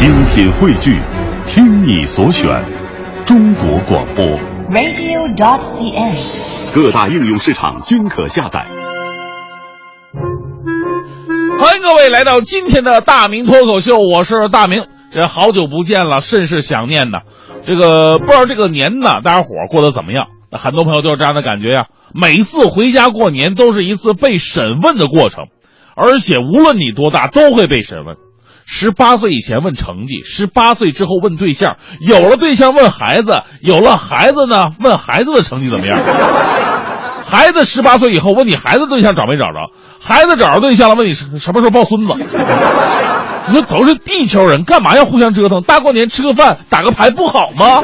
精品汇聚，听你所选，中国广播。radio.dot.cn，。各大应用市场均可下载。欢迎各位来到今天的大明脱口秀，我是大明。这好久不见了，甚是想念呐。这个不知道这个年呢，大家伙儿过得怎么样？那很多朋友都有这样的感觉呀、每次回家过年都是一次被审问的过程，而且无论你多大都会被审问。十八岁以前问成绩，十八岁之后问对象，有了对象问孩子，有了孩子呢问孩子的成绩怎么样。孩子十八岁以后问你孩子对象找没找着，孩子找着对象了问你什什么时候抱孙子。你说都是地球人，干嘛要互相折腾？大过年吃个饭打个牌不好吗？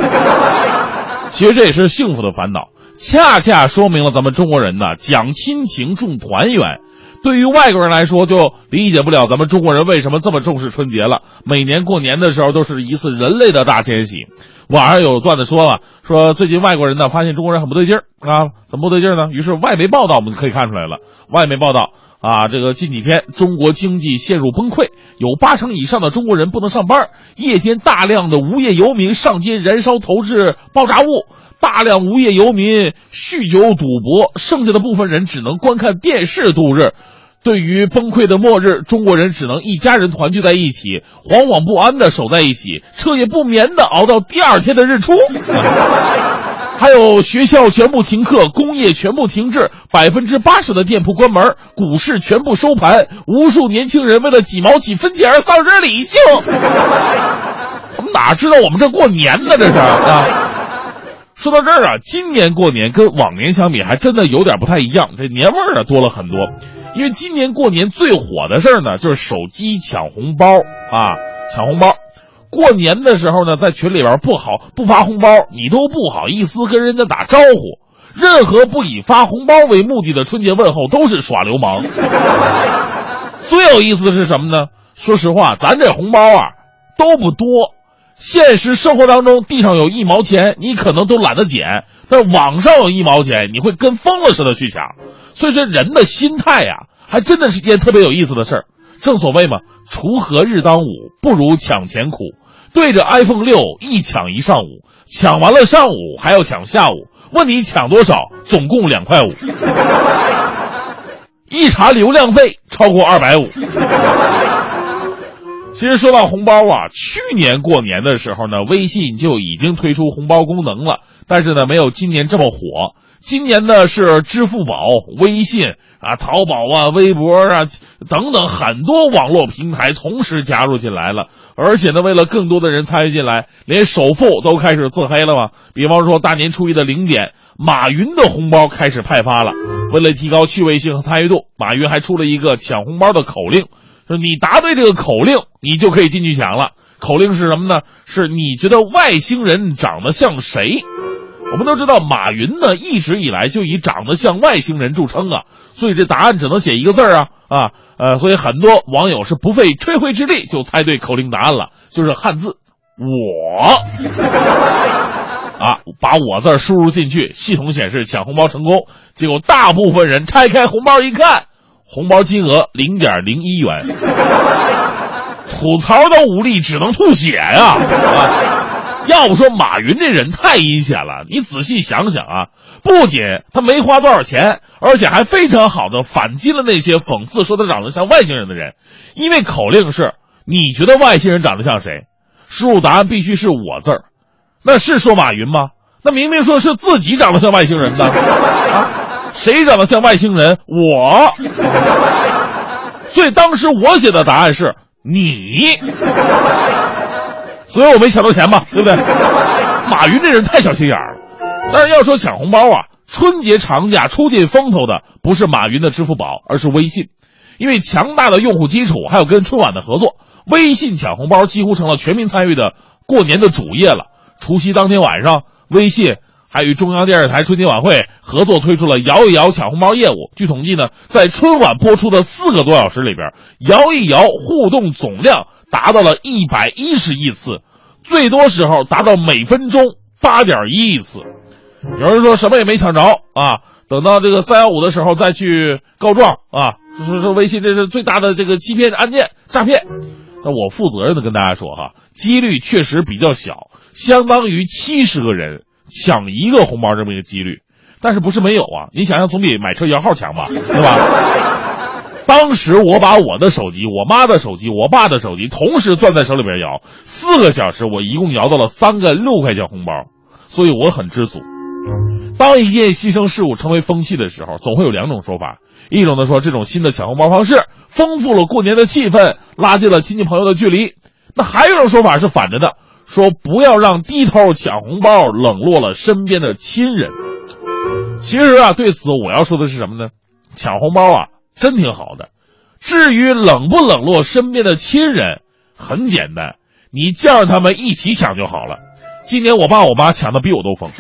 其实这也是幸福的烦恼，恰恰说明了咱们中国人呢讲亲情重团圆。对于外国人来说，就理解不了咱们中国人为什么这么重视春节了。每年过年的时候，都是一次人类的大迁徙。网上有段子说了，说最近外国人呢发现中国人很不对劲儿啊，怎么不对劲儿呢？于是外媒报道我们就可以看出来了，外媒报道啊，这个近几天中国经济陷入崩溃，有八成以上的中国人不能上班，夜间大量的无业游民上街燃烧投掷爆炸物。大量无业游民酗酒赌博，剩下的部分人只能观看电视度日。对于崩溃的末日，中国人只能一家人团聚在一起，惶惶不安的守在一起，彻夜不眠的熬到第二天的日出。还有学校全部停课，工业全部停滞，百分之八十的店铺关门，股市全部收盘，无数年轻人为了几毛几分钱而丧失理性。怎么哪知道我们这过年呢？这是啊。说到这儿啊，今年过年跟往年相比，还真的有点不太一样，这年味儿啊多了很多。因为今年过年最火的事儿呢，就是手机抢红包啊，抢红包。过年的时候呢，在群里边不好不发红包，你都不好意思跟人家打招呼。任何不以发红包为目的的春节问候都是耍流氓。最有意思的是什么呢？说实话，咱这红包啊都不多。现实生活当中，地上有一毛钱，你可能都懒得捡；但网上有一毛钱，你会跟疯了似的去抢。所以说人的心态呀、还真的是件特别有意思的事儿。正所谓嘛，锄禾日当午，不如抢钱苦。对着 iPhone 六一抢一上午，抢完了上午还要抢下午，问你抢多少？总共两块五。一查流量费超过二百五。其实说到红包啊，去年过年的时候呢，微信就已经推出红包功能了，但是呢，没有今年这么火。今年呢是支付宝、微信啊、淘宝啊、微博啊等等很多网络平台同时加入进来了，而且呢，为了更多的人参与进来，连首富都开始自黑了嘛。比方说大年初一的零点，马云的红包开始派发了。为了提高趣味性和参与度，马云还出了一个抢红包的口令。说你答对这个口令，你就可以进去抢了。口令是什么呢？是你觉得外星人长得像谁？我们都知道，马云呢一直以来就以长得像外星人著称啊，所以这答案只能写一个字啊啊呃，所以很多网友是不费吹灰之力就猜对口令答案了，就是汉字“我”啊，把我字输入进去，系统显示抢红包成功。结果大部分人拆开红包一看。红包金额零点零一元，吐槽都无力，只能吐血呀！啊，要不说马云这人太阴险了，你仔细想想啊，不仅他没花多少钱，而且还非常好的反击了那些讽刺说他长得像外星人的人，因为口令是你觉得外星人长得像谁，输入答案必须是我字儿，那是说马云吗？那明明说是自己长得像外星人的啊。谁长得像外星人？我。所以当时我写的答案是你，所以我没抢到钱吧，对不对？马云这人太小心眼了。但是要说抢红包啊，春节长假出尽风头的不是马云的支付宝，而是微信，因为强大的用户基础，还有跟春晚的合作，微信抢红包几乎成了全民参与的过年的主业了。除夕当天晚上，微信。还与中央电视台春节晚会合作推出了摇一摇抢红包业务。据统计呢，在春晚播出的四个多小时里边，摇一摇互动总量达到了一百一十亿次，最多时候达到每分钟八点一亿次。有人说什么也没抢着啊，等到这个三幺五的时候再去告状啊，说说微信这是最大的这个欺骗案件诈骗。那我负责任的跟大家说哈，几率确实比较小，相当于七十个人抢一个红包这么一个几率。但是不是没有啊？你想想，总比买车摇号强吧，对吧？当时我把我的手机、我妈的手机、我爸的手机同时攥在手里边摇，四个小时我一共摇到了三个六块钱红包，所以我很知足。当一件牺牲事物成为风气的时候，总会有两种说法：一种呢说这种新的抢红包方式丰富了过年的气氛，拉近了亲戚朋友的距离；那还有一种说法是反着的，说不要让低头抢红包冷落了身边的亲人。其实啊，对此我要说的是什么呢？抢红包啊，真挺好的。至于冷不冷落身边的亲人，很简单，你叫上他们一起抢就好了。今年我爸我妈抢的比我都疯，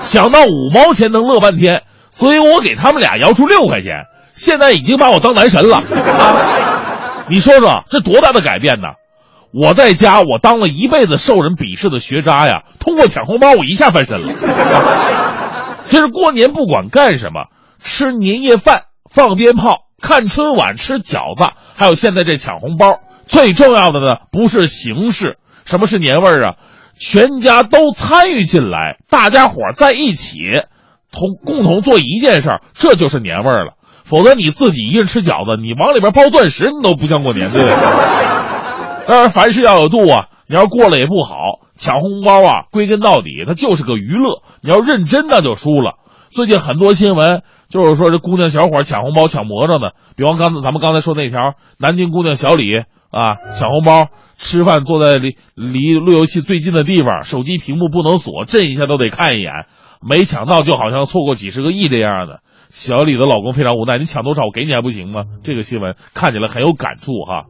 抢到五毛钱能乐半天，所以我给他们俩摇出六块钱，现在已经把我当男神了啊！你说说这多大的改变呢？我在家我当了一辈子受人鄙视的学渣呀，通过抢红包我一下翻身了。其实过年不管干什么，吃年夜饭、放鞭炮、看春晚、吃饺子，还有现在这抢红包，最重要的呢不是形式，什么是年味儿啊？全家都参与进来，大家伙在一起，同共同做一件事儿，这就是年味儿了。否则你自己一个人吃饺子，你往里边包钻石，你都不像过年，对不对？当然，凡事要有度啊。你要过了也不好，抢红包啊，归根到底它就是个娱乐。你要认真，那就输了。最近很多新闻就是说，这姑娘小伙抢红包抢魔怔的，比方刚才咱们刚才说那条，南京姑娘小李啊，抢红包。吃饭坐在离离路由器最近的地方，手机屏幕不能锁，震一下都得看一眼。没抢到，就好像错过几十个亿这样的。小李的老公非常无奈，你抢多少，我给你还不行吗？这个新闻看起来很有感触哈。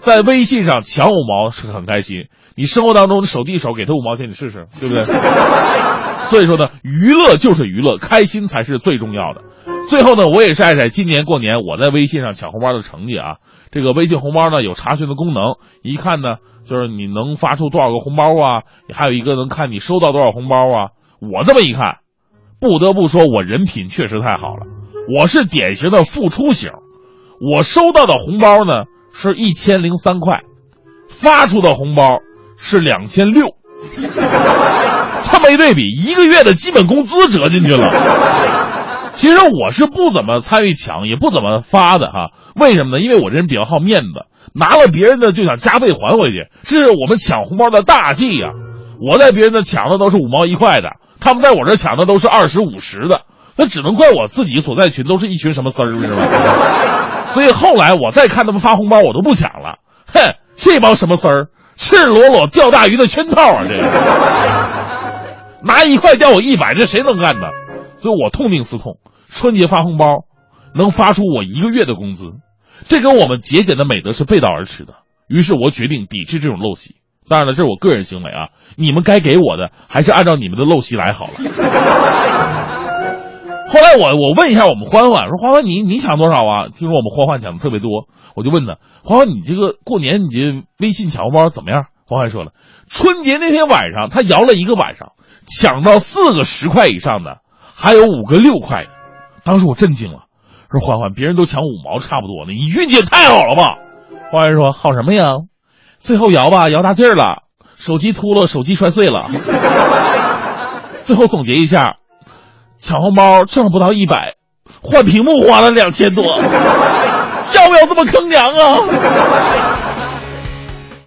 在微信上抢五毛是很开心，你生活当中手递手给他五毛钱，你试试，对不对？所以说呢，娱乐就是娱乐，开心才是最重要的。最后呢，我也晒晒今年过年我在微信上抢红包的成绩啊。这个微信红包呢有查询的功能，一看呢就是你能发出多少个红包啊，还有一个能看你收到多少红包啊。我这么一看，不得不说我人品确实太好了，我是典型的付出型。我收到的红包呢是一千零三块，发出的红包是两千六，这么一对比，一个月的基本工资折进去了。其实我是不怎么参与抢，也不怎么发的哈。为什么呢？因为我这人比较好面子，拿了别人的就想加倍还回去，是我们抢红包的大忌呀。我在别人的抢的都是五毛一块的，他们在我这抢的都是二十五十的，那只能怪我自己所在群都是一群什么丝儿，是吧？所以后来我再看他们发红包，我都不抢了。哼，这帮什么丝儿，赤裸裸钓大鱼的圈套啊！这个拿一块钓我一百，这谁能干呢？所以我痛定思痛，春节发红包，能发出我一个月的工资，这跟我们节俭的美德是背道而驰的。于是我决定抵制这种陋习。当然了，这是我个人行为啊，你们该给我的还是按照你们的陋习来好了。后来我我问一下我们欢欢，说欢欢你你抢多少啊？听说我们欢欢抢的特别多，我就问他，欢欢你这个过年你这微信抢红包怎么样？欢欢说了，春节那天晚上他摇了一个晚上，抢到四个十块以上的。还有五个六块的，当时我震惊了，说欢欢，别人都抢五毛差不多呢，你运气也太好了吧？欢欢说好什么呀？最后摇吧，摇大劲儿了，手机秃了，手机摔碎了。最后总结一下，抢红包挣不到一百，换屏幕花了两千多，要不要这么坑娘啊？